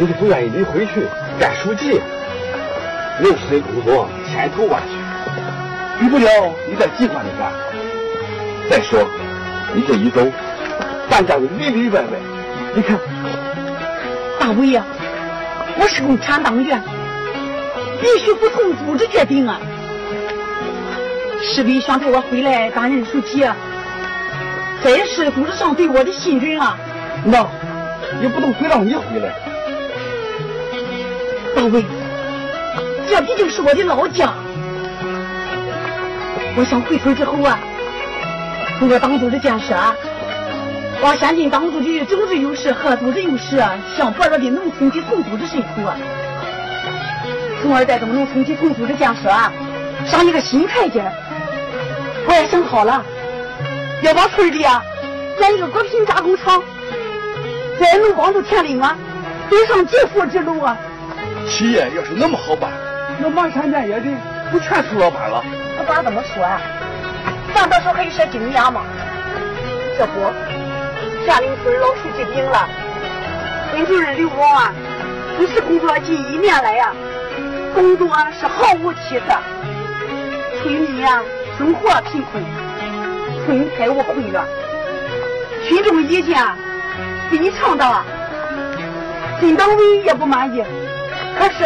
实话，我真是不愿意你回去干书记。六十岁工作千头万绪，比不了你在机关里干。再说，你这一走，办家里里外外，你看，大伟呀，我是共产党员，必须服从组织决定啊！市委想派我回来担任书记，这也是组织上对我的信任啊。那也不能非让你回来，大伟。这毕竟是我的老家，我想回村之后啊，通过党组织建设，把先进党组织的政治优势和组织优势向薄弱的农村基层组织渗透啊，从而带动农村基层组织建设上一个新台阶。我也想好了，要把村里啊建一个果品加工厂，在能帮助田里啊走上致富之路啊。企业要是那么好办。那满山遍野的不全出老板了？不管怎么说啊，咱到时候还有些经验嘛。这不，县领村老书记病了，村主任刘王啊，主持工作近一年来呀，工作是毫无起色，村民呀生活贫困，村财务混乱，群众意见非常大，村党委也不满意，可是。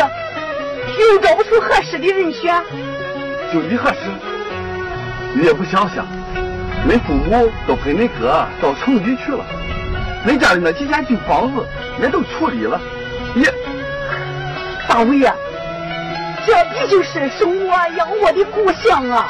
又找不出合适的人选，就你合适，你也不想想，恁父母都陪恁哥到城里去了，恁家里那几间旧房子也都处理了，你，大伟呀，这毕竟是生我养我的故乡啊。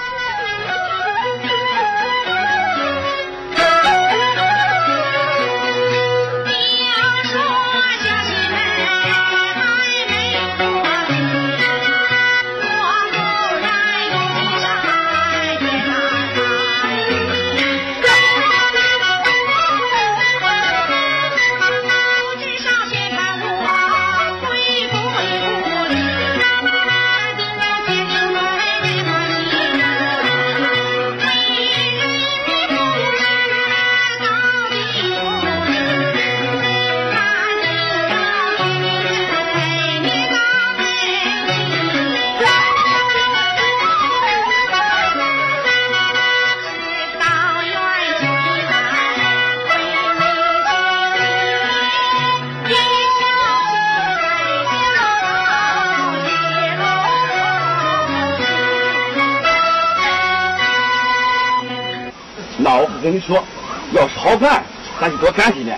跟你说，要是好干，咱就多干几年；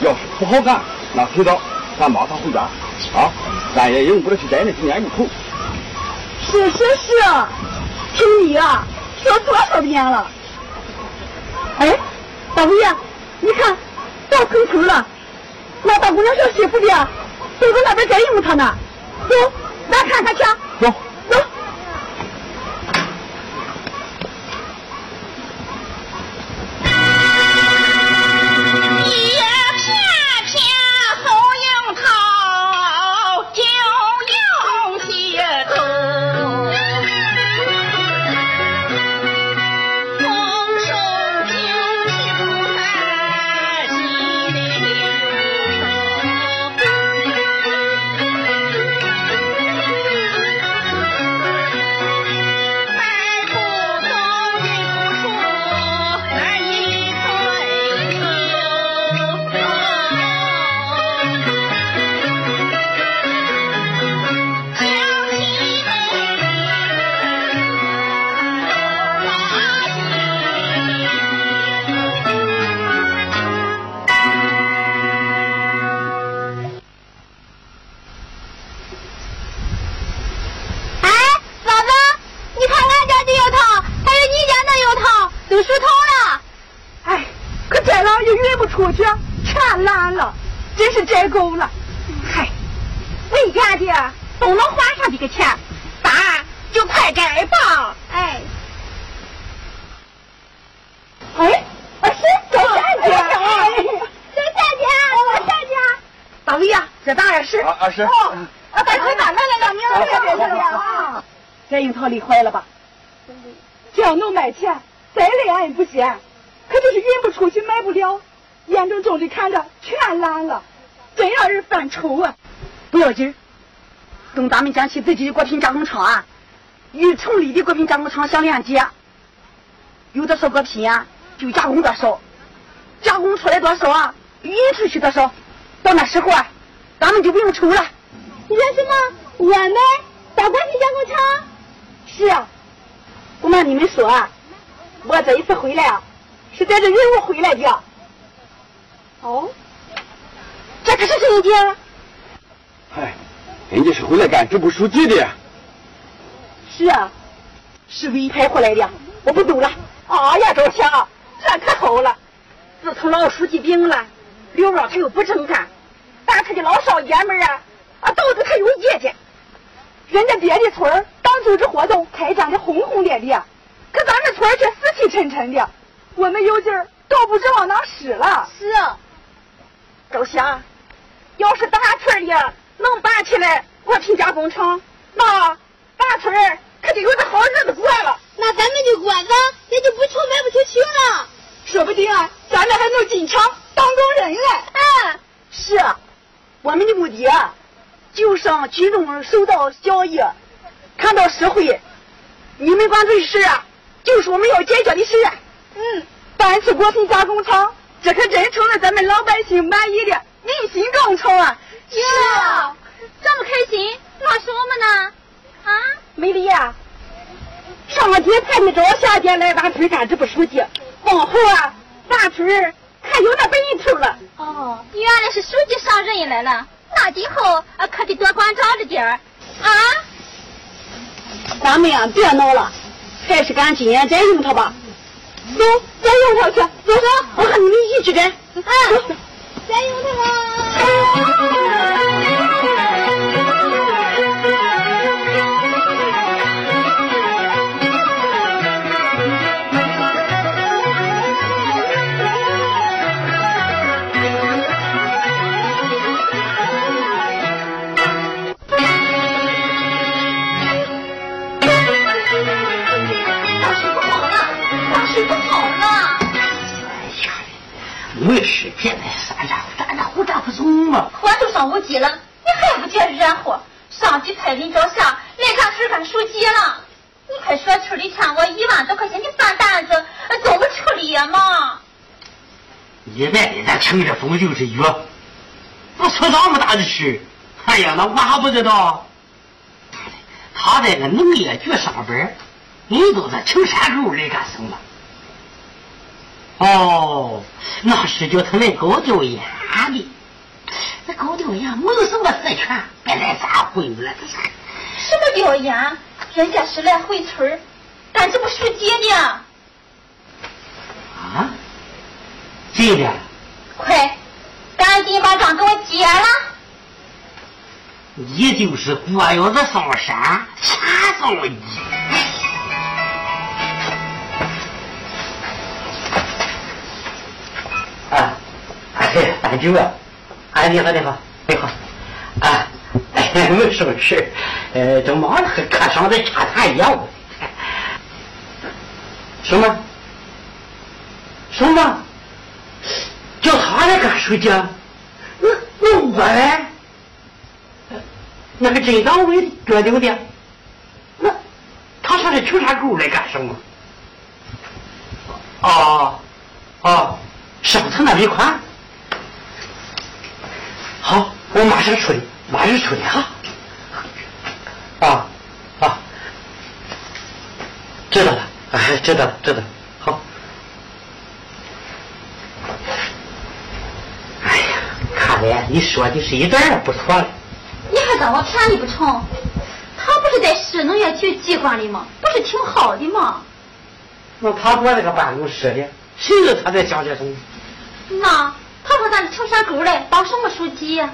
要是不好干，那随早咱马上回家啊！咱也用不着去摘那几年芋头。是是是，听你啊说多少遍了。哎，大伟呀，你看到村口了，那大姑娘小媳妇的都在那边摘樱桃呢。走，咱看看去。走。可就是运不出去，卖不了，眼睁睁的看着全烂了。真让人犯愁啊！不要紧，等咱们将起自己的果品加工厂啊，与城里的果品加工厂相连接，有的少果品啊，就加工多少，加工出来多少啊，运出去多少，到那时候啊，咱们就不用愁了。你说什么？我们到果品加工厂？是啊，不瞒你们说啊，我这一次回来啊，是带着任务回来的。哦，这可是真的？哎，人家是回来干支部书记的。是啊，是委派回来的，我不走了。哎呀，赵霞，这可好了，自从老书记病了，刘旺他又不正干，但他的老少爷们啊，啊，都对他有意见。人家别的村当组织活动开展的轰轰烈烈，可咱们村却死气沉沉的，我们有劲儿都不知往哪使了。是啊。赵霞，要是大村里能办起来果品加工厂，那大村可就有个好日子过了。那咱们的果子，也就不愁卖不出去了。说不定啊，咱们还能进厂当工人嘞。啊，是啊，我们的目的啊，就是让群众受到教育，看到实惠，你们关注的事啊，就是我们要解决的事。嗯，办起果品加工厂。这可真成了咱们老百姓满意的民心工程啊！哟，这么开心，那是我们呢？啊，美丽呀，上天派你找下天来咱村干支部书记，往后啊，咱村可有那本头了。哦，原来是书记上任来了，那今后可得多关照着点儿啊！咱们呀，别闹了，还是赶紧摘樱桃吧。走，摘樱桃去，走走，我和你们一起去摘。啊，摘樱桃。没事，别在山上站着胡站不中嘛。活都上五级了，你还不觉热乎？上级派林兆霞来咱村干书记了，你快说村里欠我一万多块钱的饭单子，怎么处理呀嘛？一来的咱乘着风就是雨，不出那么大的事。哎呀，那我还不知道。他在个农业局上班，你都在青山沟来干什么？哦，那是叫他来搞调研的。那搞调研没有什么事权，别来撒混了。什么调研？人家是来回村干这不书记呢。啊？真的？快，赶紧把账给我结了。你就是过窑子上山，钱上一。哎，大舅啊，哎，你好，你好，你好，啊，哎，没什么事，呃，正忙着和课上在洽谈一样。什么？什么？叫他来干书记？那那我嘞？那个镇党委决定的。那他上这青山沟来干什么？哦，哦。上层那笔款，我马上处理，马上处理哈。啊啊，知道了，哎，知道了，知道了，好。哎呀，看来你说的是一点也不错了。你还当我便宜不成？他不是在市农业局机关里吗？不是挺好的吗？那他坐那个办公室里，谁知道他在想些什么？那他说咱青山沟的当什么书记呀？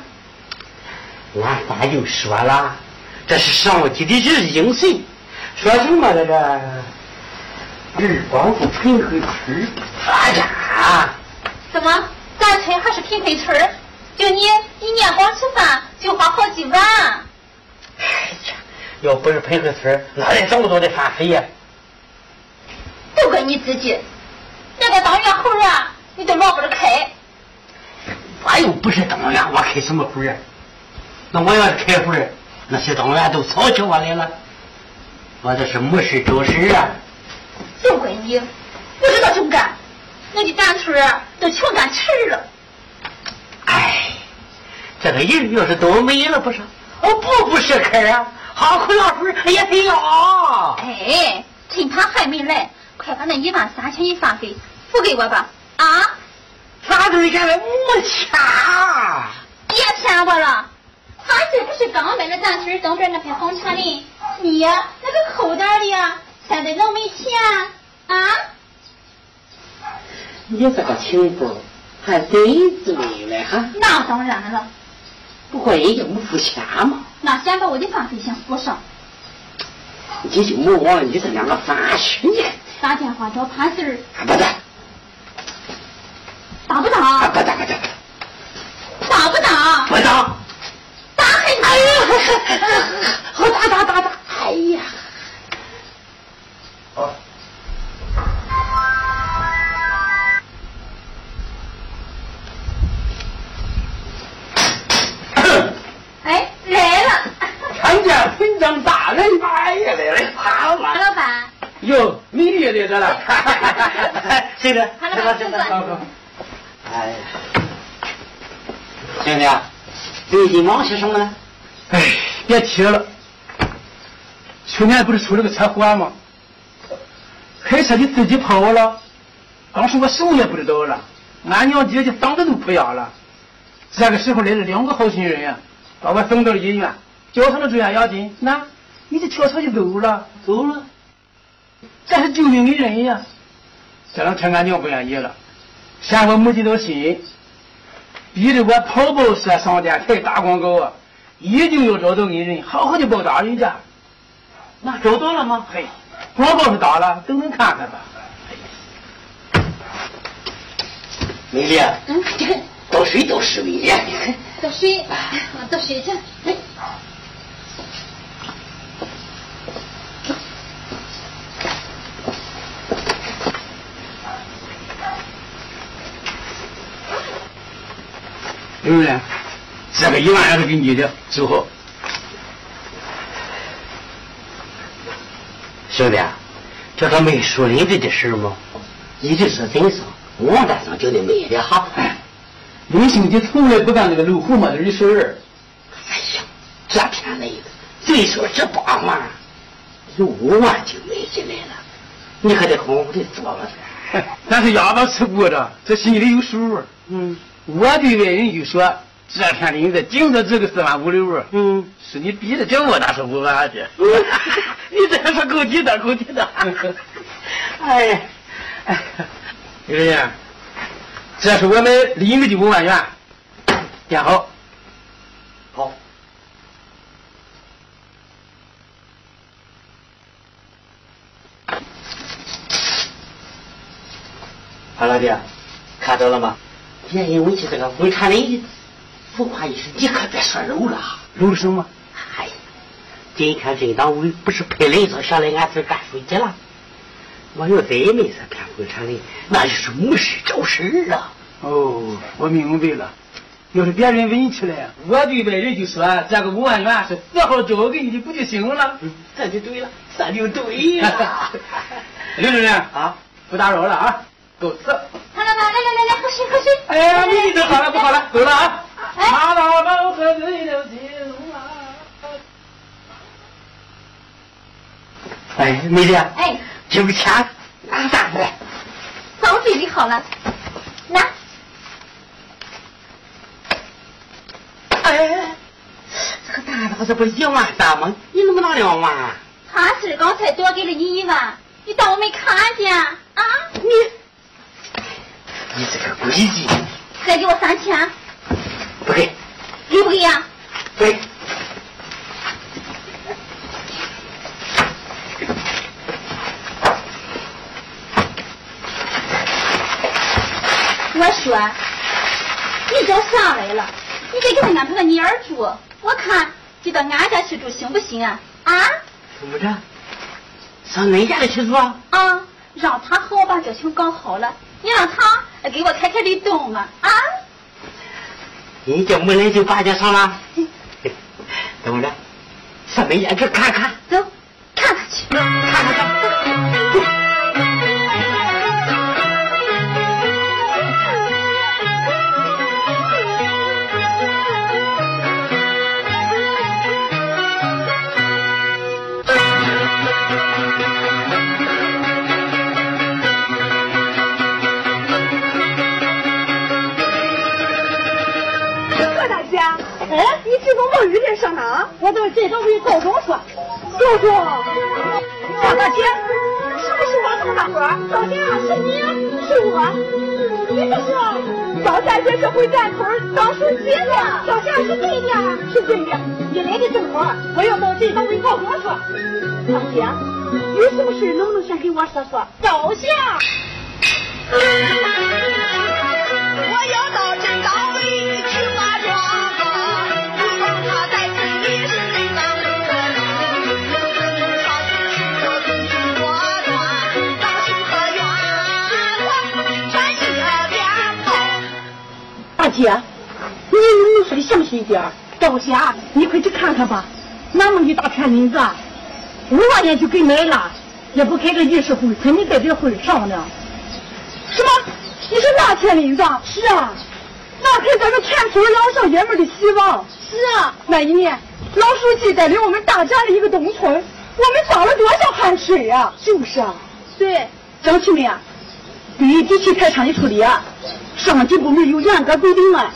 俺爸就说了，这是上级的日应神，说什么那个日光府贫困村发展。怎么，咱村还是贫困村？就你一年光吃饭就花好几万。哎呀，要不是贫困村，哪来这么多的饭费呀？都怪你自己，那个当月猴啊！你都落不着开。我又不是当员，我开什么会啊？那我要是开会，那些党员都吵起我来了。我这是没事找事啊。就怪你，不知道种干，那的单村都穷干气了。哎，这个人要是都没了不是？我不不是客啊，好苦老夫也得要。哎，趁他还没来，快把那一万三千一发给付给我吧。啊？咋都现在没钱？别骗我了，他这不是刚买了咱村东边那片红泉林？你呀，那个口袋里呀，现在能没钱啊？你这个情妇还真醉了哈？那当然了。不过人家没付钱嘛。那先把我的饭费先付上。你就没往你这两个饭去呢？打电话找潘四儿。不打。打不打？不打不打。打不打？不打。哎呀！好打打打打！哎呀！最近忙些什么呢？哎，别提了。去年不是出了个车祸吗？开车的司机跑了，当时我什么也不知道了，俺娘姐姐嗓子都哭哑了。这个时候来了两个好心人呀，把我送到了医院，交上了住院押金，那，你就跳车就走了，走了。这是救命的人呀！这两天俺娘不愿意了，嫌我没尽到心，逼得我跑报社上电台打广告啊，一定要找到恩人，好好的报答人家。那找到了吗？嘿，广告是打了，等等看看吧。美丽，嗯，倒水倒水，美丽，倒水，倒水去。哎。对不对？这个一万也是给你的，收好。兄弟，这个卖树林子的事吗？一直是真是王大生叫你卖的哈。刘兄弟从来不干那个露胡嘛的事儿。哎呀，这天来的，最少这八万，有五万就买进来了，你还得好好的做了噻。咱是哑巴吃骨的，这心里有数。嗯。我对外人就说，这片林子顶多值个四万五六。嗯，是你逼着叫我那是五万的。你这是够低的，够低的。哎，哎，刘人，这是我们林子的五万元，垫好。好。好老弟，看到了吗？别因为这个鬼产林，浮夸一时，你可别说漏了。肉什么？哎呀，今天镇党委不是派人上上来俺村干书记了？我要再没这片鬼产林，那就是没事找事啊。哦，我明白了。要是别人问起来，我对外人就说这个五万元是四号交给你的，不就行了？嗯，这就对了，这就对了。刘主任啊，不打扰了啊，告辞。好了吧，来来来来，喝水喝水。哎呀，你这好了不好了，走了啊。马老板喝醉了酒啊。哎，美丽。哎。这个钱拿啥子？早准备好了，拿。哎，这个大刀这不是一万大吗？你怎么拿两万？他是刚才多给了你一万，你当我没看见啊？你，你这个诡计！再给我三千。不给。给不给呀？给。我说，你找啥来了？你得给他安排个妮儿住，我看就到俺家去住行不行啊？啊？怎么着？上恁家里去住啊？啊，让他和我把这情搞好了，你让他给我开开绿灯嘛？啊？你这没来就八家上了？等着，上门眼去看看。走，看看去。看看去。你这个冒雨天上哪？我到这都回高中说。高中。何大姐，是不是我这么大伙儿？小霞，是你是我，你不是赵大姐这回咱村当书记了。小霞是对的，是对的。你来的正好，我要到这都回高中说。大姐，有什么事能不能先跟我说说？赵霞。我要到镇道姐，你能不能说的详细一点？赵霞，你快去看看吧，那么一大片林子，五万年就给买了，也不开个议事会，肯定在这会上呢。什么？你说那片林子？是啊，那可咱们全村老少爷们的希望。是啊，那一年，老书记带领我们大家的一个冬村，我们遭了多少汗水啊、就是啊。对，乡亲们呀，对于地契财产的处理啊，上级部门有严格规定啊，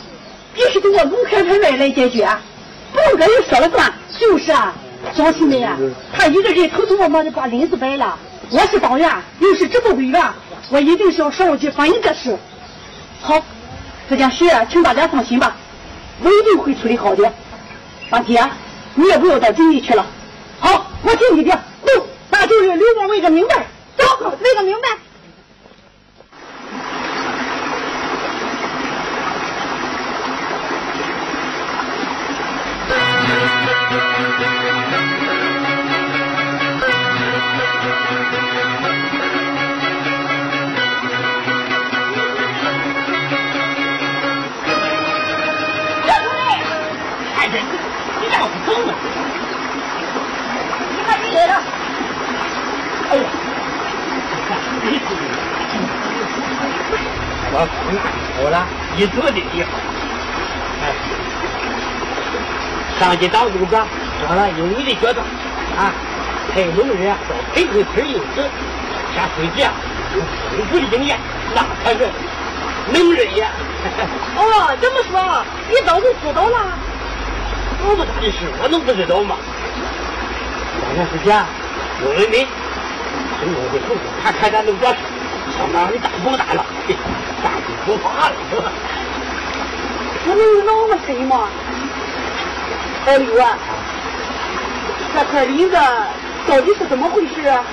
必须通过公开拍卖来解决，不能个人说了算。就是啊，乡亲们呀，他一个人偷偷摸摸的把林子掰了，我是党员，又是支部委员，我一定是要上去反映这事。好，这件事，请大家放心吧，我一定会处理好的。大姐，你也不要再警里去了。好，我听你的，走，把就是刘光为个明白。走，为个明白。看着你，你让我走呢？你看你来了。哎呀，我好了，你做的也好。哎，上级党组长说了，有你的决断啊，派农人啊到培口村用职，先回去啊，有丰富的经验，那可是能人呀。哦，这么说，你早就知道了？我不大的事，我能不知道吗？前段时间，有人民从我的后头看看咱农作事，相当的大不大了，嘿大不不怕了，是吧？我能有那么深吗？老刘啊，这块林子到底是怎么回事啊？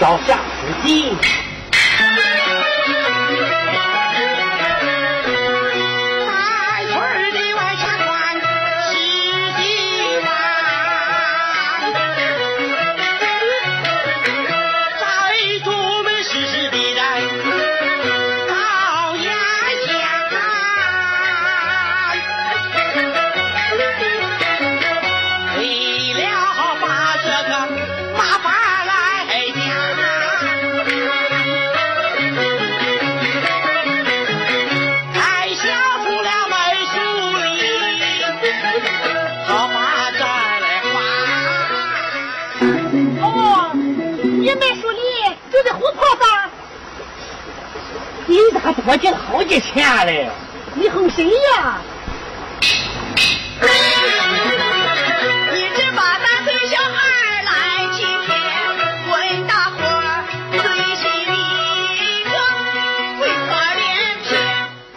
找下无尽。多进好几千嘞？你哼谁呀？你只把咱村小孩来欺骗，问大伙儿最心里个为何连骗？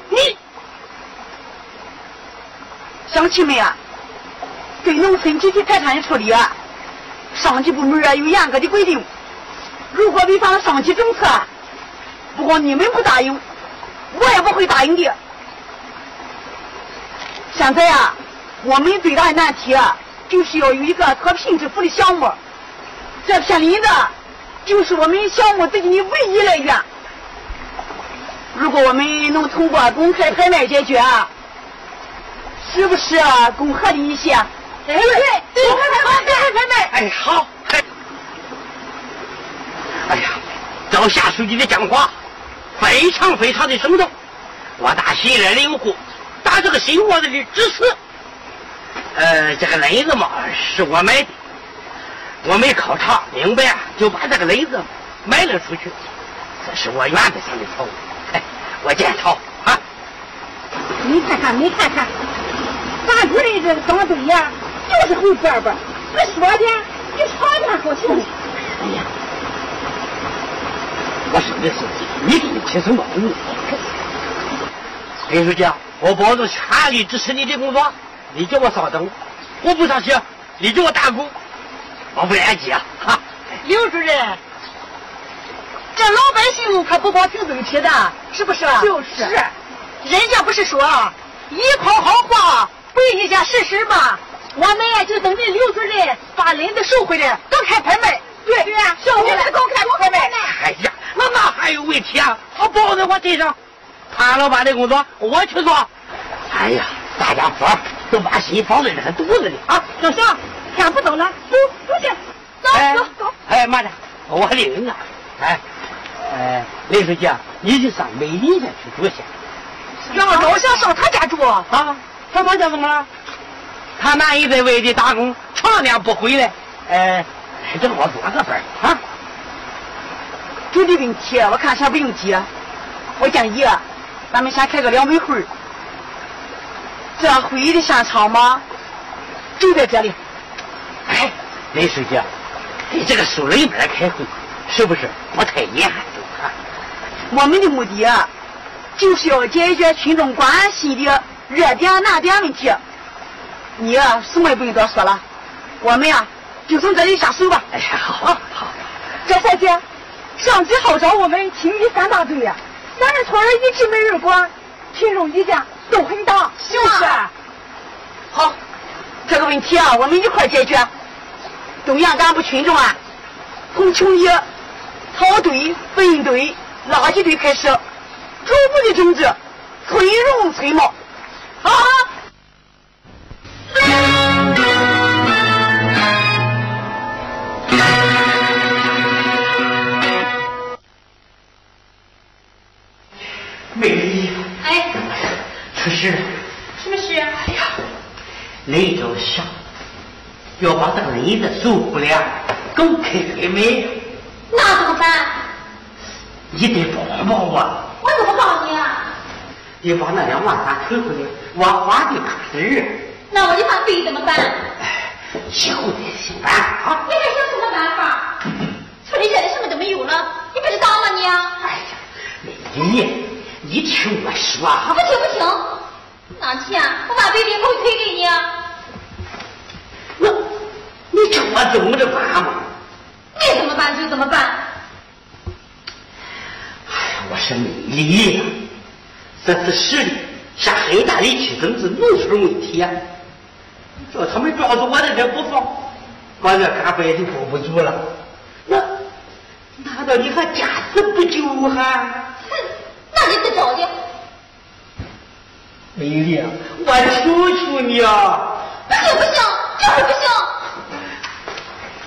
你，乡亲们啊，对农村集体财产的处理啊，上级部门啊有严格的规定，如果违反了上级政策，不光你们不答应，我也不会答应的。现在啊，我们最大的难题啊，就是要有一个脱贫致富的项目。这片林子就是我们项目资金的唯一来源。如果我们能通过公开拍卖解决，是不是更合理一些？对对对，拍卖，公开拍卖。哎，好。哎呀，赵夏书记的讲话非常非常的生动，我打心里领悟，打这个心窝子里支持。呃，这个雷子嘛是我买的，我没考察明白，就把这个雷子卖了出去，这是我原则上的错误，哎，我检讨啊。你看看，你看看，咱主任这装对呀，就是红边边，你说的，你朝天说行。哎呀，我说的是你给你提升保护。林书记，我保证全力支持你的工作。你叫我稍等，我不上去，你叫我打工，我不联系啊！哈，刘主任，这老百姓可不光听嘴皮的，是不是？就是。人家不是说一口好话背一件实事吗？我们呀就等着刘主任把林子收回来，公开拍卖。对对呀，收回来公开拍卖。哎呀，那哪还有问题啊？他包在我身上，潘老板的工作我去做。哎呀，大家伙。都把心放在这个肚子里啊！小翔，天不早了，走，出去，走走走。哎，慢着，我领着。哎，哎，林书记，你就上美林家去住下。让老乡上他家住啊？上他家怎么了？他男人在外地打工，常年不回来，哎，正好做个伴啊。住的问题，我看先不用急。我建议，咱们先开个两委会。这会议的现场吗？就在这里。哎，雷书记，你这个熟人边开会，是不是不太严？我们的目的就是要解决群众关心的热点难点问题。你什么也不用多说了，我们呀就从这里下手吧。哎呀，好，好。这小姐，上级号召我们清理三大队呀，咱们村儿一直没人管，群众意见。都很大，就是啊？好，这个问题啊，我们一块解决。中央干部群众啊，从清理草堆、粪堆、垃圾堆开始，逐步的整治，村容村貌。好。事了！什么事？哎呀，雷州想要把这个雷的收不了，够开开门。那怎么办？你得帮帮我。我怎么帮你啊？你把那两万三退回来，我花的可是。那我这把费怎么办？以后再想办法。你还想什么办法？村里现在什么都没有了，你不知道吗你？哎呀，美丽。你听我说，不听不听，那钱我把北京头退给你。我，你叫我怎么着办嘛？你怎么办就怎么办。哎呀，我说美丽，这次市里下很大力气整治农村问题呀，叫他们抓住我在这不放，我这干部也就保不住了。那难道你还假死不救还？那你是找的？美丽，我求求你啊！不行不行，就是不行！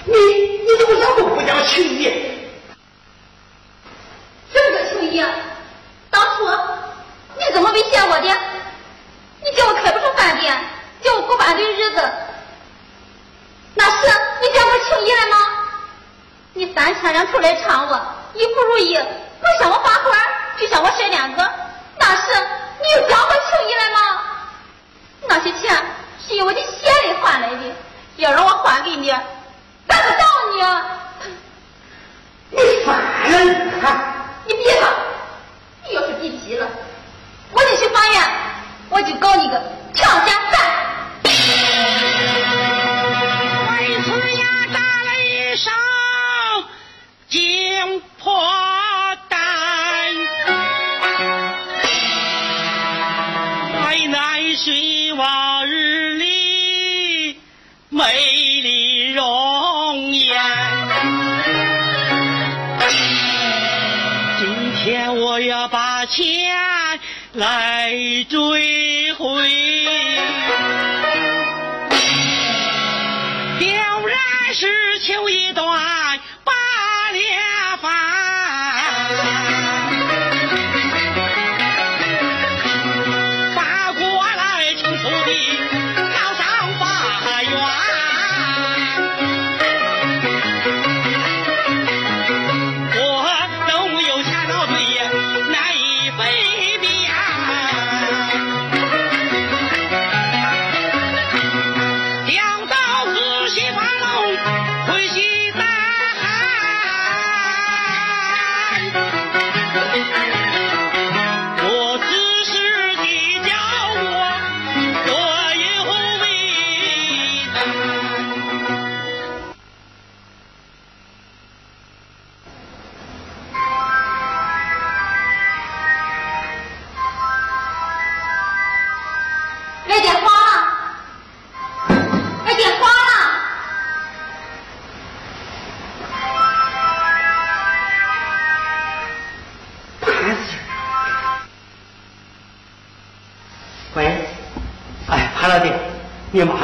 你你怎么想都不讲情义？什么叫情义？当初你怎么威胁我的？你叫我开不成饭店，叫我过半堆日子，那是你讲我情义了吗？你三千两头来缠我，一不如意，不向我发火。就向我甩脸子，那是你有讲我情义了吗？那些钱是用我的血泪换来的，要让我还给你，办不到你。你烦了！你别了！你要是别急了，我就去法院，我就告你个强奸犯。为此呀，打了一声惊破。希望日里美丽容颜。今天我要把钱来追回，了然是求一段把脸翻，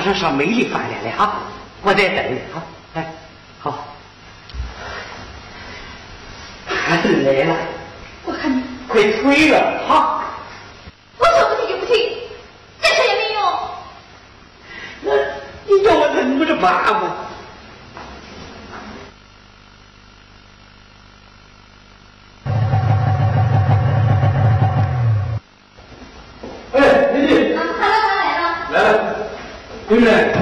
上上美丽饭店来啊，我在等你啊，哎，好。潘 Sir 来了，我看你，快退了哈。我说不退就不退，再说也没用。那你叫我怎么着办嘛？哎，美丽，啊，潘老板来了。来了，回来。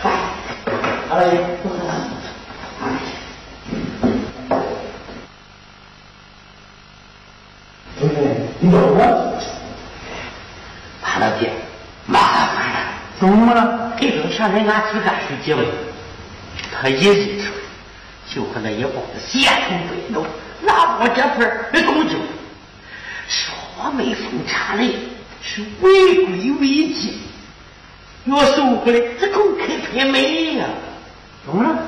嗨，潘老弟，坐下来。你找我？潘老姐，麻烦了。怎么了？这种上人俺提干水结尾，他一进出就和那一帮子邪头背斗，拿我这份儿来攻击我，说我没封查人，是违规违纪，要收回来这公开拍卖呀！怎么了？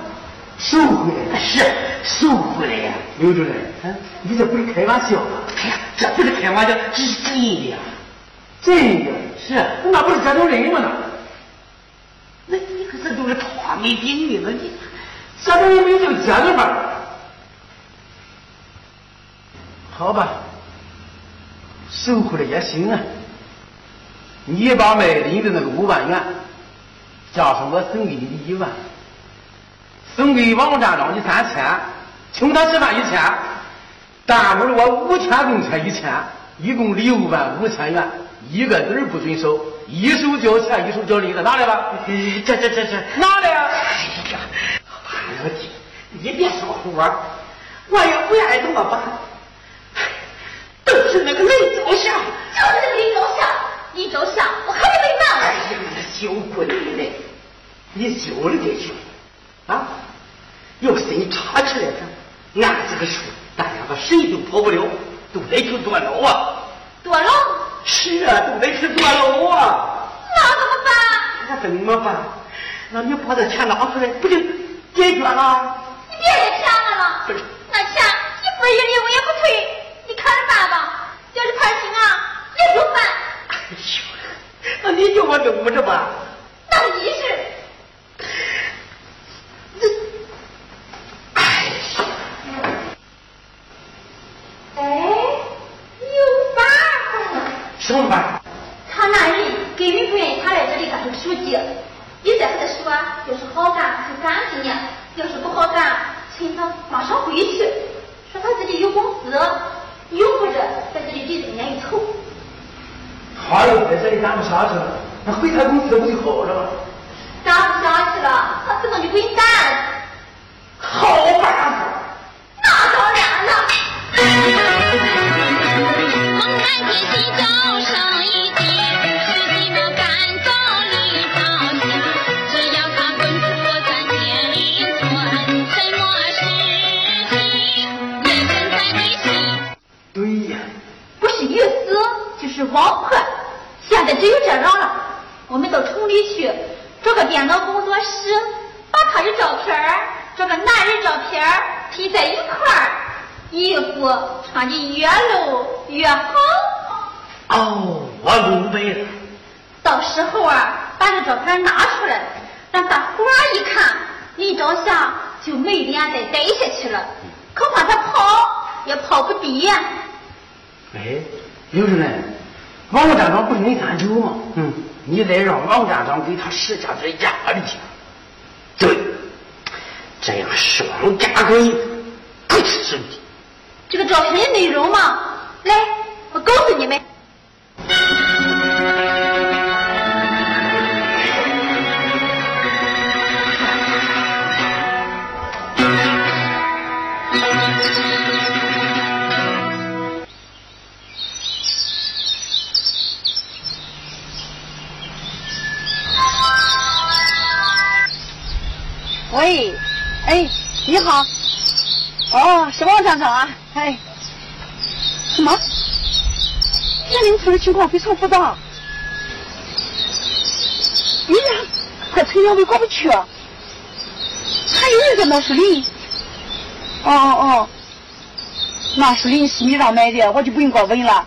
收回来？是收回来呀！刘主任，嗯，你这不是开玩笑吧？哎呀，这不是开玩笑，这是真的呀！真的是，那不是这种人吗？那，那你可这都是画没定的了，你这种人没就接着吧。好吧，收回来也行啊。你把卖林的那个五万元，加上我送给你的一万，送给王站长的三千，请他吃饭一千，耽误了我五天工钱一千，一共六万五千元，一个子儿不准少，一手交钱一手交礼的，拿来吧。这这这这，拿来呀！哎呀，弟，你别说我，我也不愿意这么办，都是那个雷兆祥。就是那个林周祥，林周祥，我看你没哎。呀，那羞滚你嘞！你羞了得去啊！要是你查出来了，俺这个数，大家伙谁都跑不了，都得去坐牢啊！坐牢，是啊，都得去坐牢啊！那怎么办？那怎么办？那你把这钱拿出来，不就解决了？你别再骗我了。不是那钱一分一厘我也不退，你看着办吧。要是判刑啊，也就办。哎呦，那你叫我怎么着办？那是你事。哎呀，哎。什么办？他那人根本不愿意他来这里干出书记，你再和他说，要是好干就干几年，要是不好干，请他马上回去。说他自己有公司，用不着在这里对人家一头。他又在这里干不下去了，那回他公司不就好了吗？干不下去了，他自动就滚蛋。好办法。那当然了。猛然间心叫声去了。可怕他跑也跑不低呀。哎，刘主任，王站长不是没干酒吗？嗯，你得让王站长给他使下这压力。对，这样双加棍，不是兄弟。这个照片的内容嘛，来，我告诉你们。喂，哎，你好，哦，是王站长啊，哎，什么？天灵村的情况非常复杂，你俩和陈阳伟过不去，还有一个闹树林。哦哦哦，那树林是你让买的，我就不用过问了。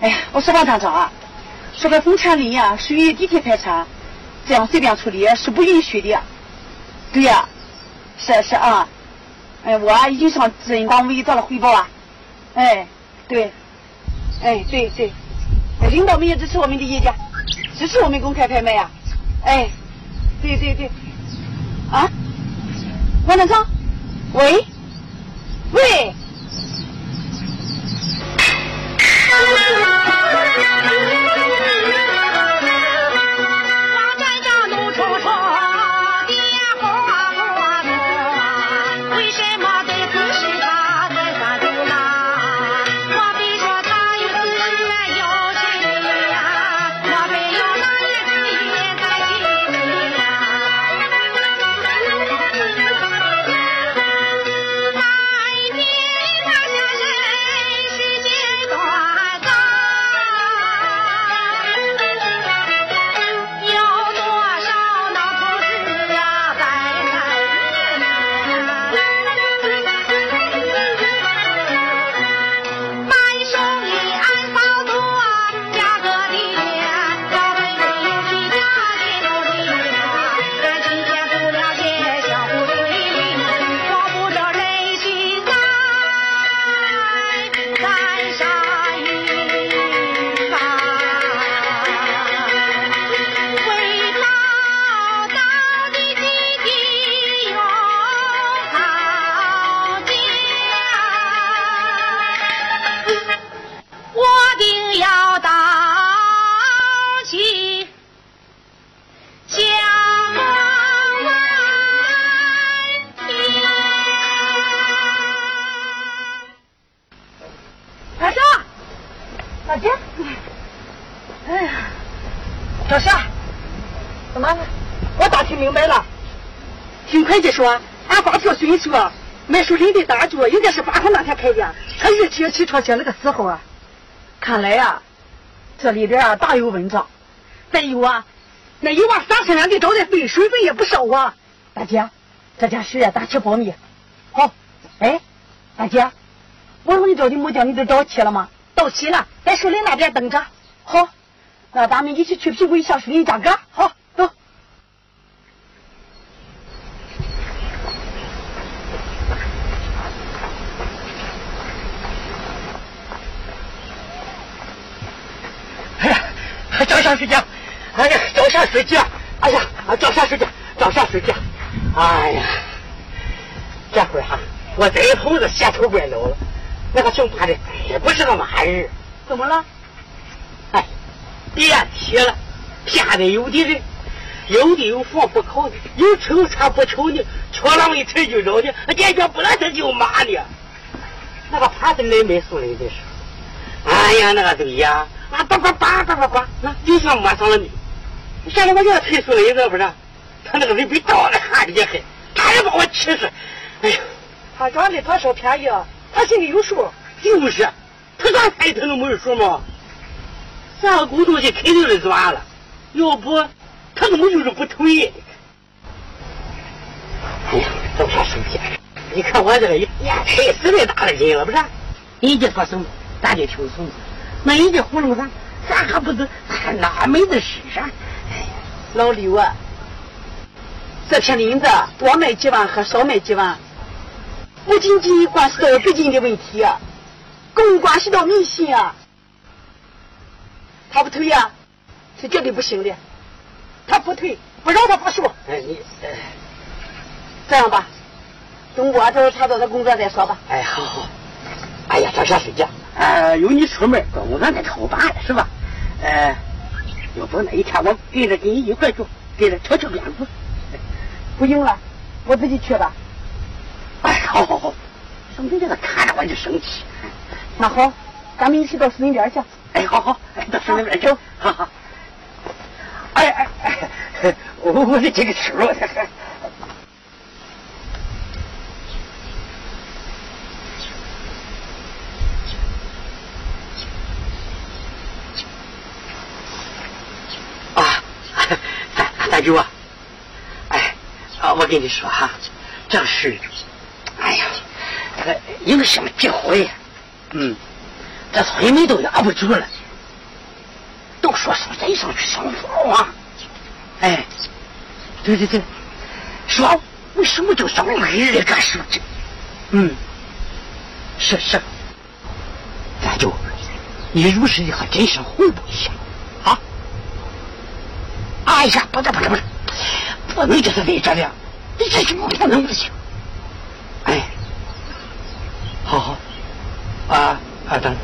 哎呀，我说王站长啊，这个丰田林呀属于地铁财产，这样随便处理是不允许的。对呀、是是啊，哎，我已经向责任单位做了汇报啊，哎，对，哎对对，领导们也支持我们的意见，支持我们公开拍卖呀、哎，对对对，啊，王站长，喂，喂，说，俺发票孙说买树林的大脚应该是八号那天开的，他日期起错写了个时候啊。看来呀、这里边啊大有文章。再有啊，那一万三千两的招待费，水分也不少啊。大姐，这件事啊，大切保密。好，哎，大姐，我问着的木匠你都找齐了吗？到齐了，在树林那边等着。好，那咱们一起去评估一下树林价格。好，走。哎呀，找啥时间？哎呀，找啥时间？哎呀，找啥时间？找啥时间？哎呀，这会儿哈，我这头子血头怪老了，那个熊怕的也不是个马人。怎么了？哎，别提了，骗的有的人，有的有房不靠的，有车有车不瞅你，缺郎一腿就绕你，解决不了他就骂你。那个潘子来买树林的时候，哎呀，那个对呀，叭叭叭叭叭叭，那就像抹上了你。现在我就要退树林子不是？他那个人比刀子还厉害，他也把我气死。哎呀，他赚了多少便宜啊？他心里有数。就是，他赚便宜他能没有数吗？三个狗东西肯定是赚了，要不他怎么就是不同意？哎呀，都啥手机？你看我这个也太实在大了人了，不是？人家说什么，咱就听什么。那人家糊弄咱，咱还不知哪门子事啊？哎呀，老刘啊，这片林子多卖几万和少卖几万，不仅仅关系到北京的问题啊，更关系到民心啊。他不退呀、是绝对不行的。他不退，不让他发数。哎你，哎这样吧，等我这查到他工作再说吧。哎好好，哎呀，早些睡觉。呃，有你出门，工作那可罢了，是吧？呃，要不那一天我跟着跟你一块去，给他敲敲鞭子。不用了，我自己去吧。哎，好好好，省得这个看着我就生气。那好，咱们一起到树林边去。哎，好好，哎到树林边去，好好。哎哎哎，我我的这个球儿，啊，三三舅啊，哎啊，我跟你说哈、这事，哎呀，这个影响结婚，嗯。这村民都压不住了，都说上人上去上房啊！哎，对对对，说为什么就上儿的干什么？嗯，是是，咱就你如实的和真相汇报一下！哎呀，不得不得不得，不能就是为这样，你这怎么不能不行？哎，好好，啊啊，等。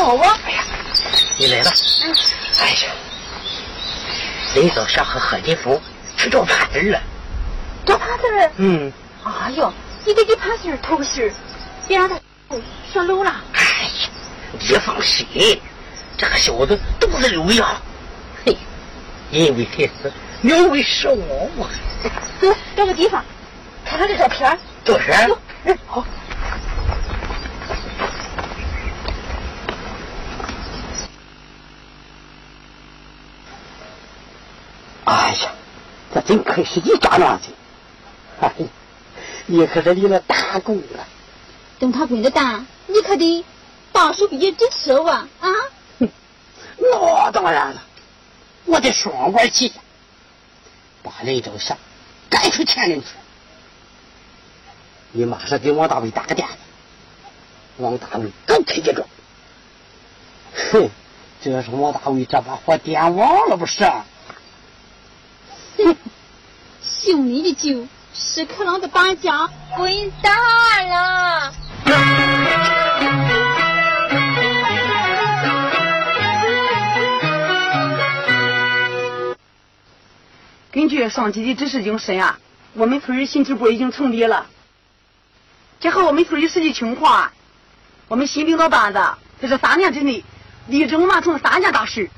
你瞅我，哎呀，你来了。哎呀，人早上和贺金福去找耙子了。找耙子儿。嗯，哎呦，你得给耙子儿透个信儿，别让他上楼了。哎呀，你放心，这个小子肚子有药。嘿，因为害死，了为是我嘛。走，找个地方，看看这照片儿。多少？走哎，好。哎呀，这真亏是一家娘亲。哎呀，你可是立了大功了。等他滚的蛋，你可得把手给你支持我啊！哼那当然了，我得双管齐下，把人找下，赶出前人去。你马上给王大伟打个电话，王大伟刚开结账。哼，这是王大伟这把火点旺了不是？哼，兄弟的酒是可郎的搬家滚蛋了。根据上级的指示精神啊，我们村新支部已经成立了。结合我们村的实际情况啊，我们新领导班子在这三年之内力争完成三件大事。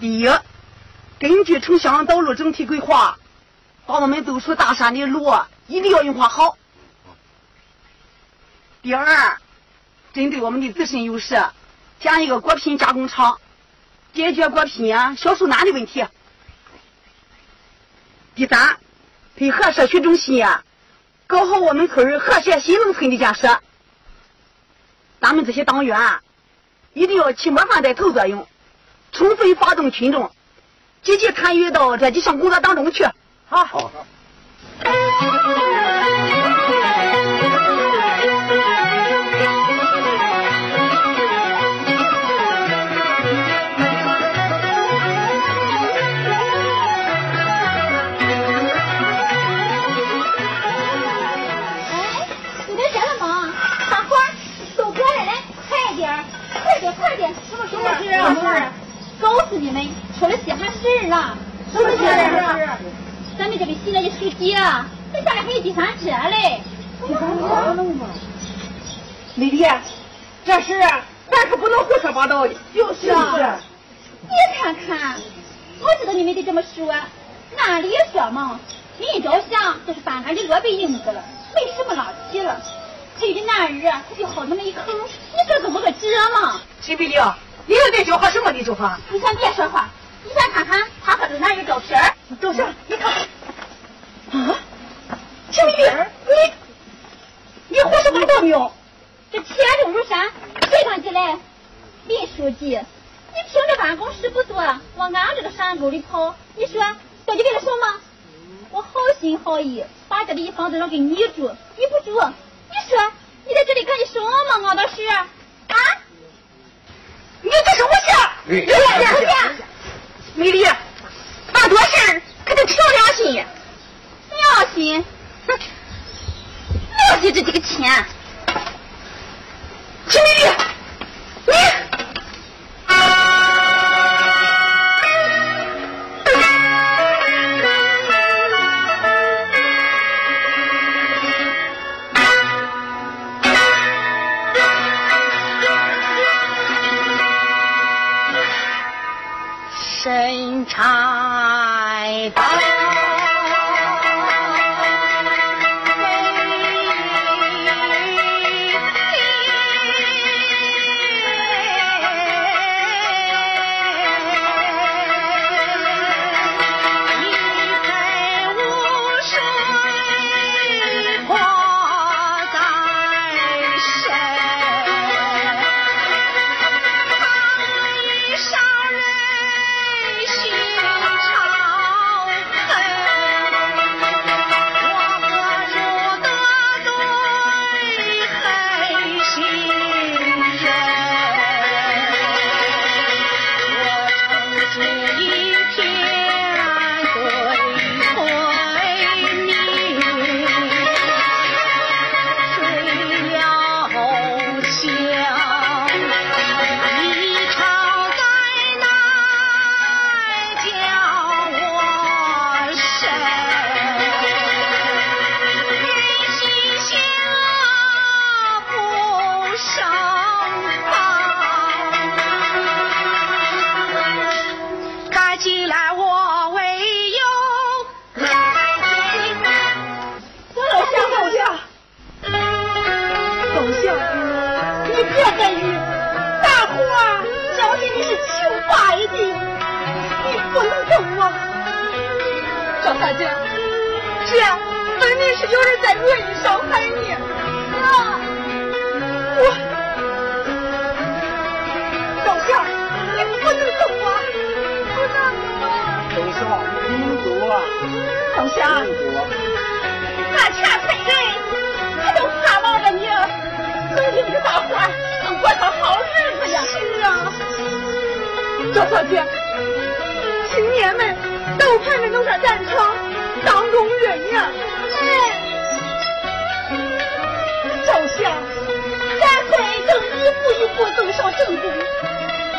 第一，根据城乡道路整体规划，把我们走出大山的路一定要优化好。第二，针对我们的自身优势，建一个果品加工厂，解决果品啊销售难的问题。第三，配合社区中心啊，搞好我们村和谐新农村的建设。咱们这些党员，一定要起模范带头作用，充分发动群众，积极参与到这几项工作当中去。好。好。哎，有点热了吗？大伙儿都过来，来，快点儿，快点，快点！什么什么事啊？告诉你们，出了稀罕事儿了。什么事儿？咱们这里新来的书记啊，这下来还有第三者嘞。美丽，这事啊咱可不能胡说八道的。就是啊，你看看，我知道你们得这么说，按理说嘛？林兆祥就是翻俺的萝卜缨子了，没什么拉皮了。至于那儿啊，他就好那么一口，你说怎么个治嘛？秦碧玲，你又在叫唤什么你？叫唤？你先别说话，你先看看他和这哪有照片儿？照相，你看。啊，秦碧玲，你你胡说八道没有？这铁证如山，谁敢进来？林书记，你凭着办公室不做，往俺这个山沟里跑，你说到底为了什么？我好心好意把这里房子让给你住，你不住，你说你在这里干的什么？俺倒是啊，你这是诬陷！嗯有点有点，美丽，办多事儿可得凭良心。良心，哼，良心这几个钱，秦美丽，你身柴刀。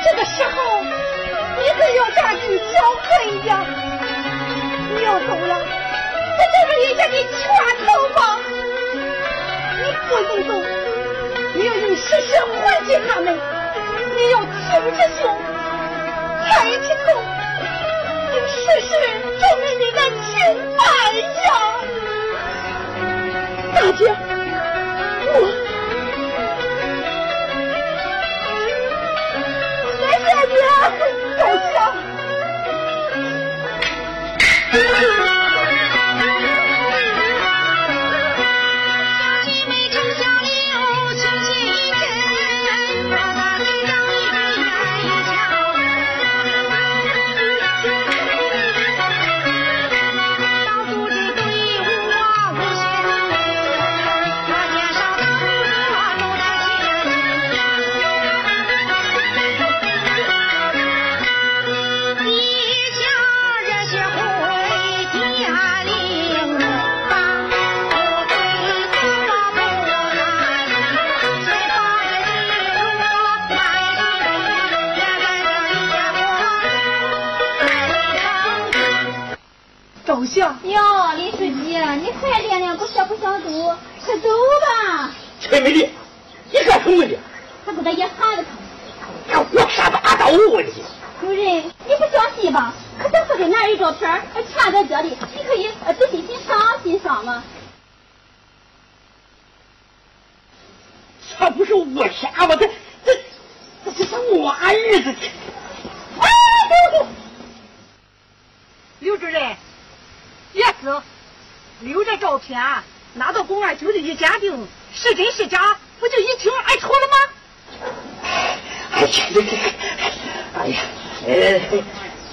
这个时候你可要加紧缴费呀！你要走了。这就是人家的全头吧？你不能走，你要用实事还给他们，你要挺着胸，抬起头，用事实证明你的清白呀！大姐，练练，不学不想走，快走吧。陈美丽，你干什么呢？还给他也喊了他。这我啥大道理？主任，你不相信吧？可咱这个男人照片儿呃全在这里，你可以呃仔细欣赏欣赏嘛。这不是我瞎吗？这这这这是我儿子。哎，对对。刘主任，也是，留着照片，拿到公安局里一鉴定，是真是假，不就一清二楚了吗？哎呀，这这，哎呀，呃，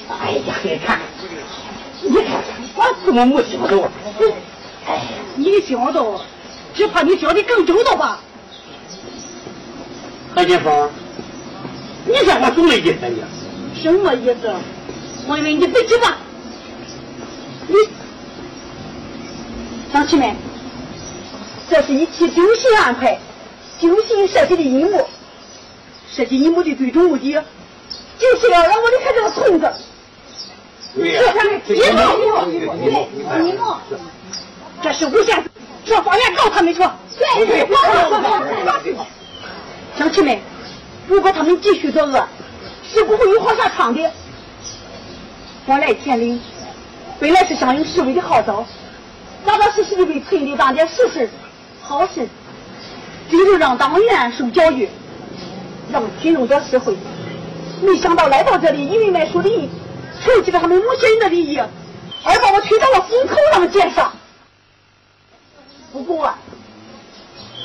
哎呀，你看，你看我怎么没想到？哎，你想到，只怕你想的更周到吧？何金峰，你说我什么意思呢？什么意思？我以为你别急吧。你，乡亲们，这是一起精心安排、精心设计的阴谋。设计阴谋的最终目的，就是要让我离开这个村子。对呀这才是阴谋，阴谋，阴谋对，阴谋。这是诬陷，上法院告他们去。对对，告他们。乡亲们，如果他们继续作恶，是不会有好下场的。我来天灵，本来是响应市委的号召，扎扎实实的为村里办点实事、好事，今就让党员受教育，让群众得实惠。没想到来到这里，因为卖树林，触及了他们某些人的利益，而把我推到了风口浪尖上。不过啊，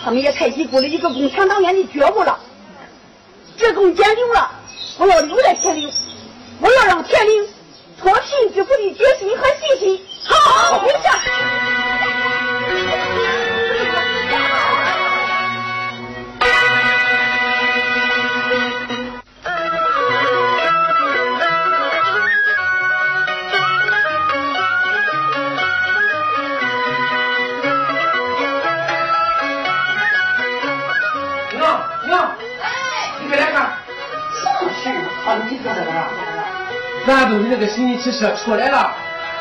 他们也太低估了一个共产党员的觉悟了。这更坚定了我要留在铁岭，我要让铁岭脱贫致富的决心和信心。好，留下。你坐这个。咱东的那个新一汽车出来了。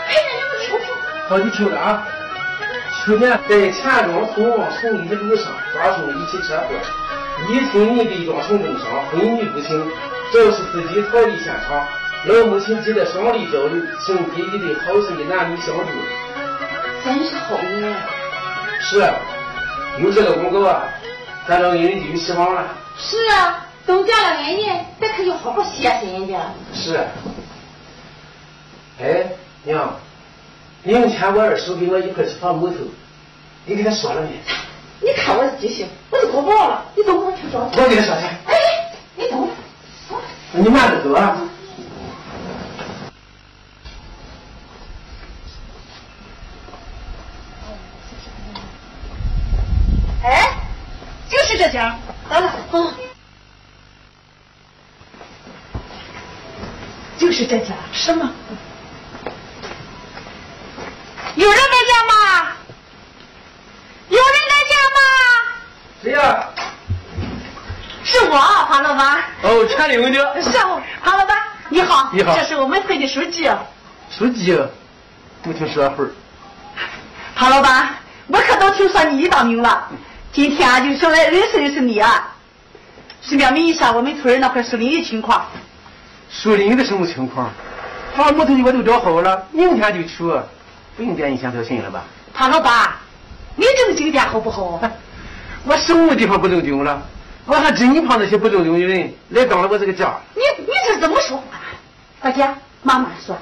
哎呀，你不听听。好，你听着啊！去年在钱庄通往城里的路上发生了一起车祸，一村人被撞成重伤，昏迷不醒。肇事司机逃离现场，老母亲急得双泪交流，幸亏一对好心的男女相助。真是好人。是，有这个功劳啊，咱老恩人就有希望了。是啊，都嫁了恩人，咱可就好好谢谢人家。是。哎，娘，明天我二叔跟我一块去跑木头，你给他说了没？你看我的记性，我都做不到了。你等我去找。我给他说去。哎，你等我。你慢着走啊。哎，就是这家，来了，嗯，就是这家，什么？有人在家吗？有人在家吗？谁呀？是我，潘老板。哦，全领的。是我，潘老板，你好。你好这是我们村的书记。书记，没听说会儿。潘老板，我可都听说你一大名了，今天啊就想来认识认识你啊，顺便问一下我们村儿那块树林的情况。树林的什么情况？把木头的我都找好了，明天就去，不用担心先操心了吧？潘老板，你正经点好不好？我什么地方不正经了？我还真怕那些不正经的人来当了我这个家。你你这怎么说话？大姐，慢慢说。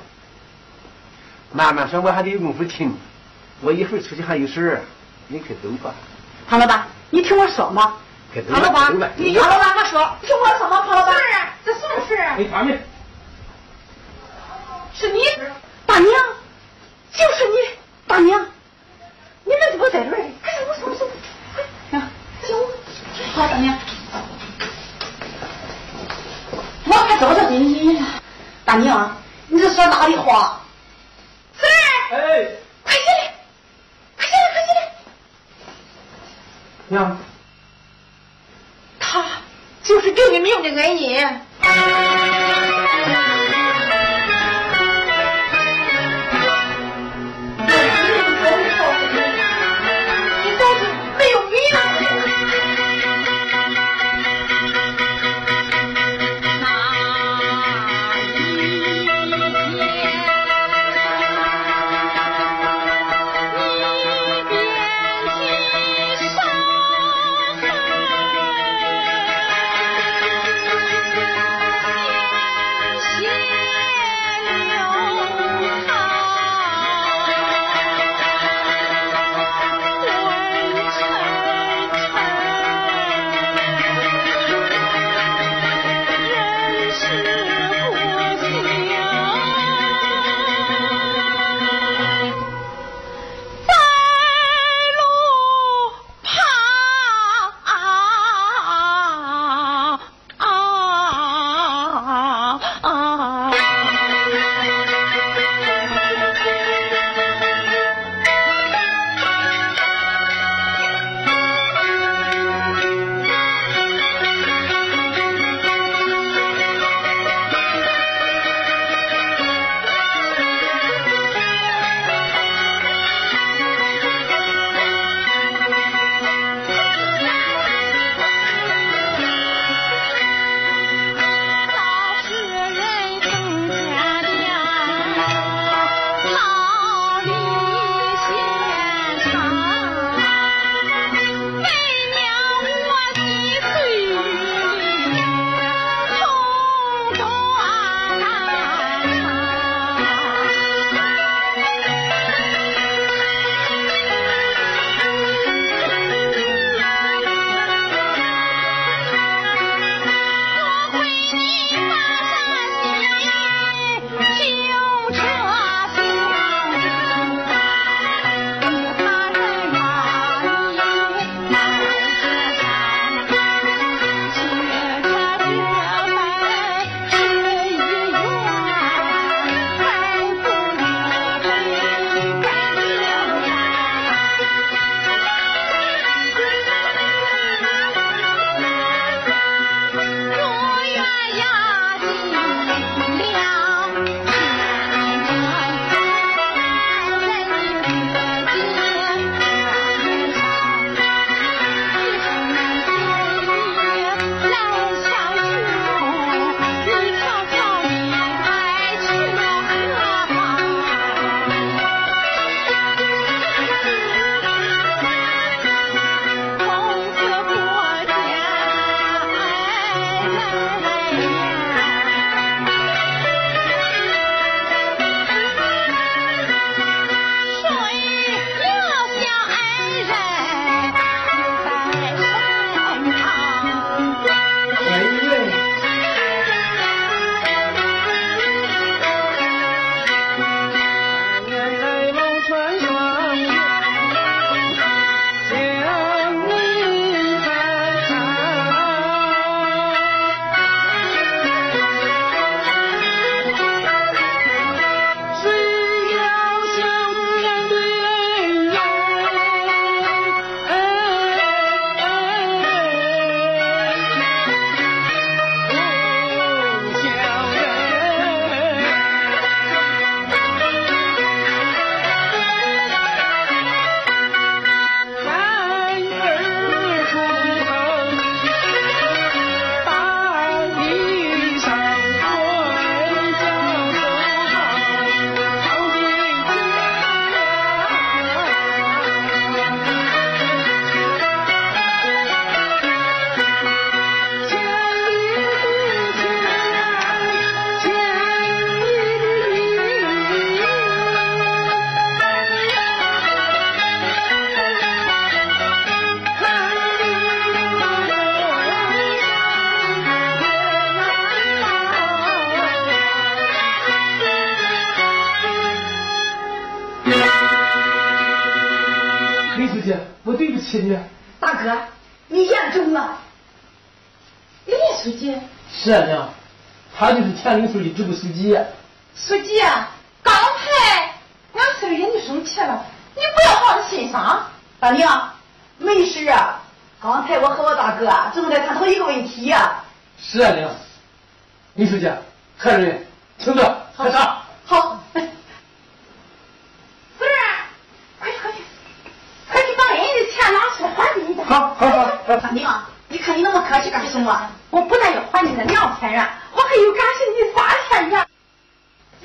慢慢说，我还得有功夫听。我一会儿出去还有事儿，你快走吧。潘老板，你听我说嘛。快走吧。潘老板你潘老板，我说，听我说嘛，潘老板。是啊，这什么事啊？没他们。是你，大娘，就是你，大娘，你们怎么在这儿？快让我说说。啊，行，好，大娘，我可找着你了。大娘，你这说哪里话？是，哎，快进来，快进来，快进来。娘，他就是救你命的恩人。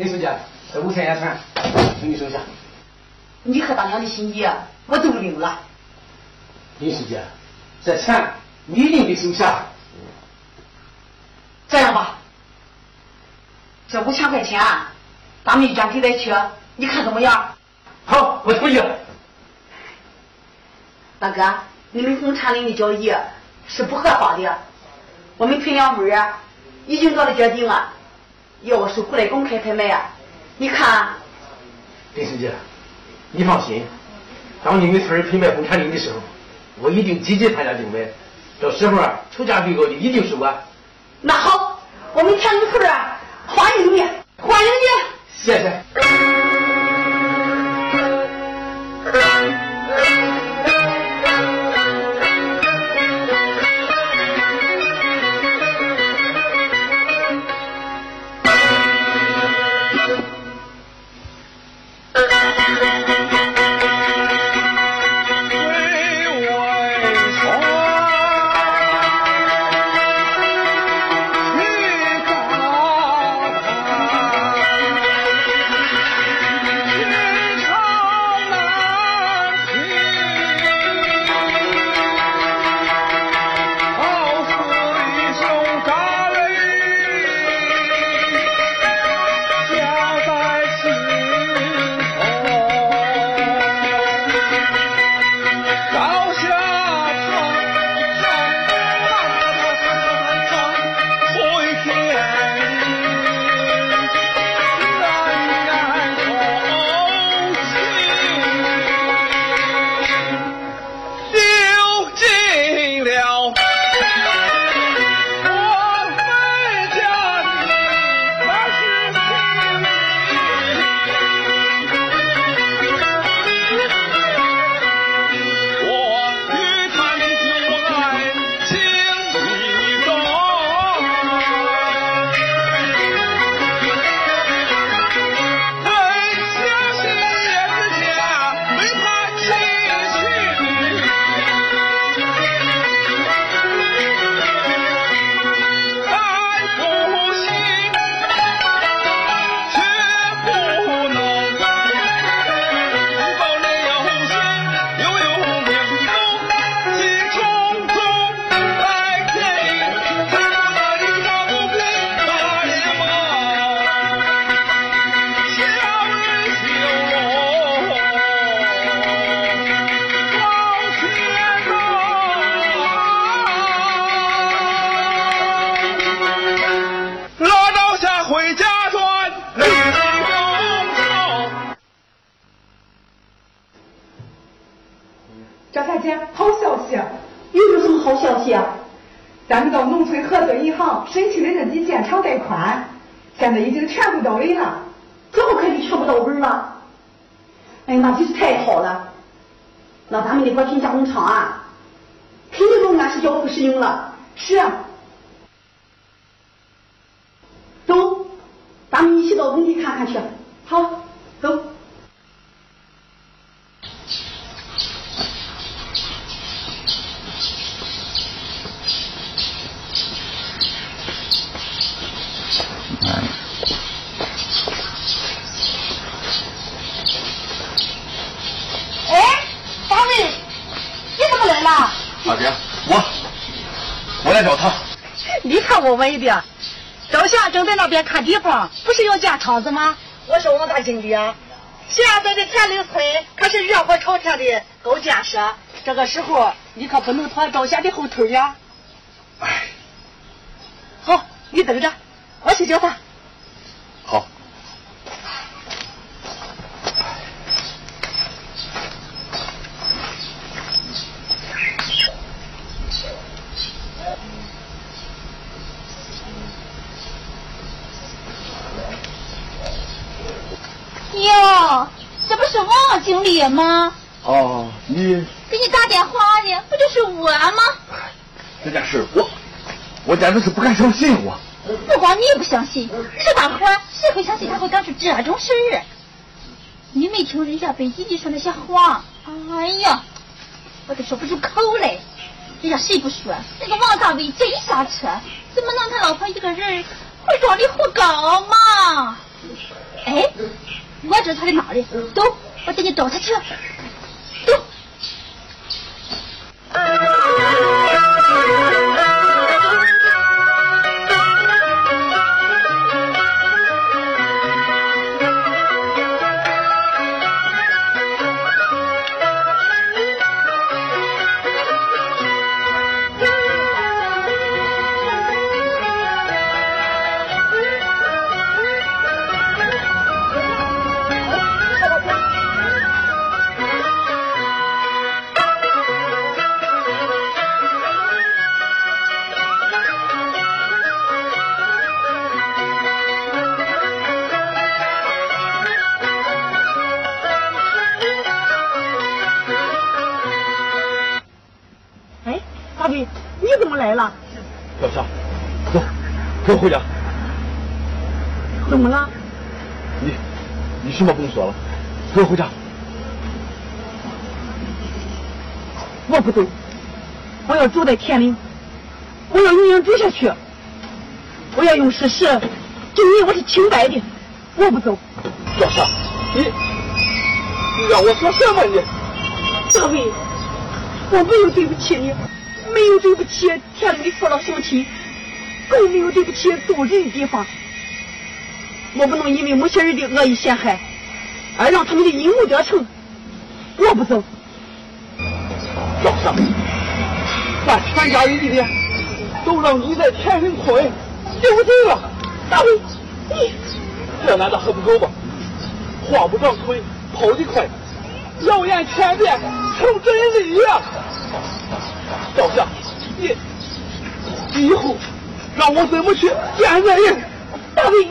李书记，这五千元钱，请你收下。你和大娘的心意啊我都领了。李书记，这钱你一定得收下。这样吧，这五千块钱啊咱们一家给再去，你看怎么样？好，我同意。大哥，你们红茶林的交易是不合法的，我们村两门啊已经做了决定了，要是回来公开拍卖啊。你看，林书记，你放心，当你们村儿拍卖红产林的时候，我一定积极参加竞买，到时候啊，出价最高的一定是我。那好，我们田里村啊欢迎你，欢迎你。谢谢。工厂啊，问的，赵霞正在那边看地方，不是要建厂子吗？我是王大经理啊。现在的田岭村可是热火朝天的搞建设，这个时候你可不能拖赵霞的后腿呀。哎，好，你等着，我去叫他。好。经理吗？哦，你给你打电话的不就是我吗？这件事我我简直是不敢相信我。不光你不相信，这大伙儿谁会相信他会干出这种事儿？你没听人家背地里说那些话？哎呀，我都说不出口来。人家谁不说那个王大伟真下车，怎么能他老婆一个人会装的胡搞嘛？哎，我知道他在哪里，走，我带你找他去。走。不走，我要住在田里，我要永远住下去。我要用事实证明我是清白的。我不走。老夏，你你让我说什么你？大伟，我没有对不起你，没有对不起田里的父老乡亲，更没有对不起做人的地方。我不能因为某些人的恶意陷害，而让他们的阴谋得逞。我不走。小夏，咱全家人的脸都让你在田里亏，丢尽了。大伟，你这难道还不够吗？话不长腿，跑得快，谣言千遍成真理呀！小夏，你你以后让我怎么去见人？大伟，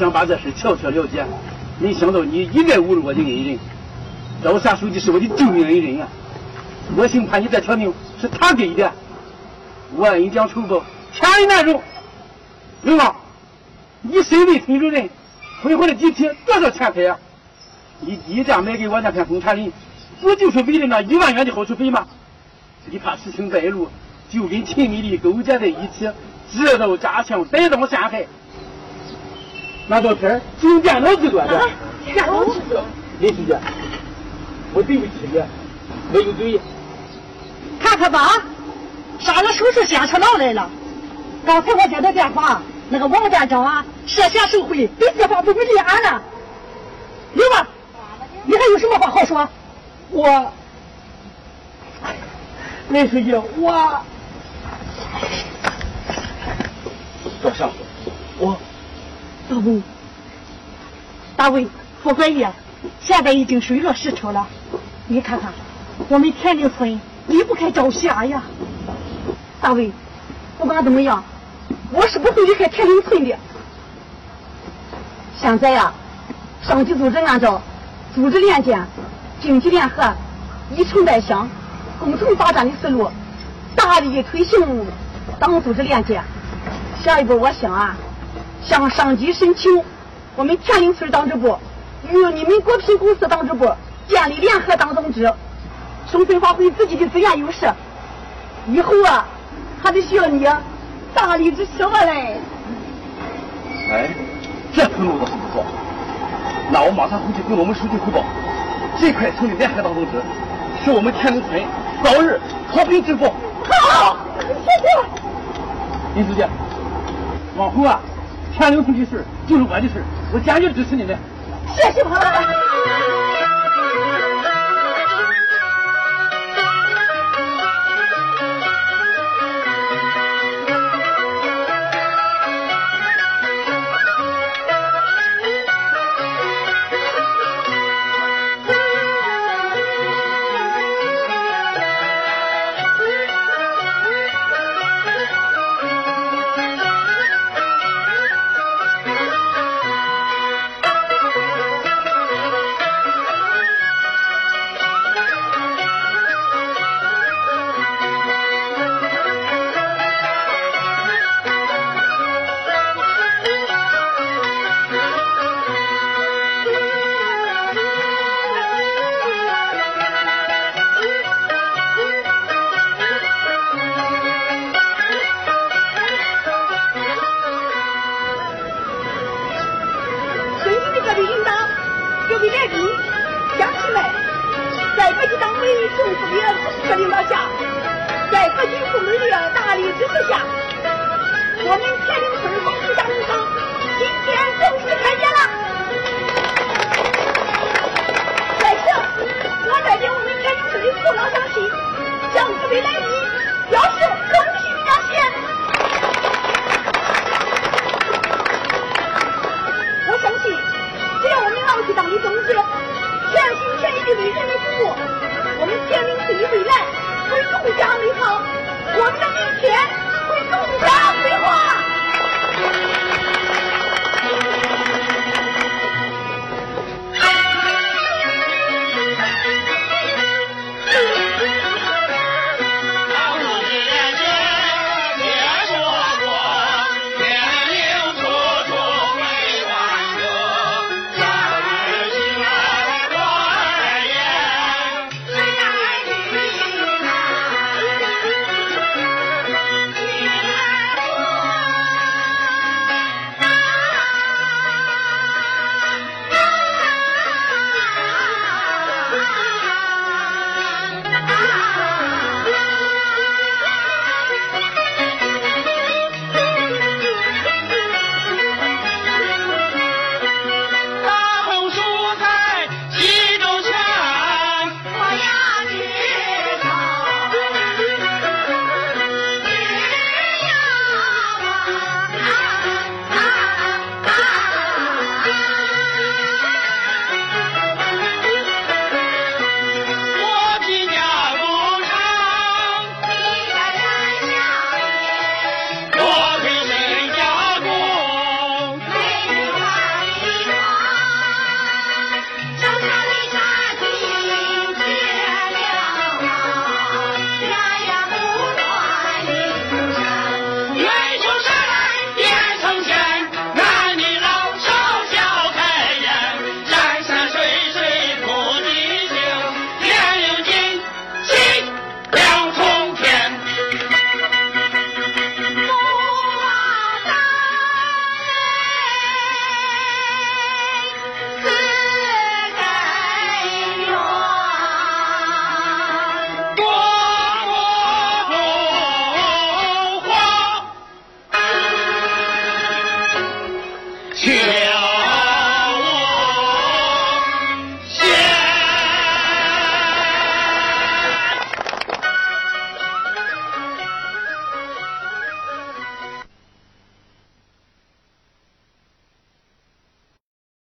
想把这事悄悄了结，没想到你一再侮辱我的。恩人。赵霞书记是我的。救命恩人啊！我兴怕你这条命是他给的，我恩将仇报，天理难容。刘旺，你身为村主任，挥霍的。底皮多少钱财啊？你低价买给我那片风茶林，不就是为了那一万元的。好处费吗？你怕事情败露，就跟秦美丽勾结在一起，制造假象，栽赃陷害。那照片进电脑制作的。电脑制作。林书记，我对不起你，没有罪。看看吧，杀了手术现场闹来了。刚才我接到电话，那个王店长啊涉嫌受贿，被司法部门立案了。刘吧，你还有什么话好说？我，林书记，我，赵上，我，大伟，大伟，副管爷，现在已经水落石出了。你看看，我们田林村离不开赵霞呀。大伟，不管怎么样，我是不会离开田林村的。现在呀，上级组织按照组织联建、经济联合、以城带乡、共同发展的思路，大力推行党组织联建。下一步，我想啊，向上级申请，我们田林村党支部与你们果品公司党支部建立联合党总支，充分发挥自己的资源优势。以后啊，还得需要你大力支持我嘞。哎，这思路倒是不错。那我马上回去跟我们书记汇报，尽快成立联合党总支，使我们田林村早日脱贫致富。好，谢谢。林书记，往后啊，田林村的事就是我的事，我坚决支持你们。谢谢庞老孙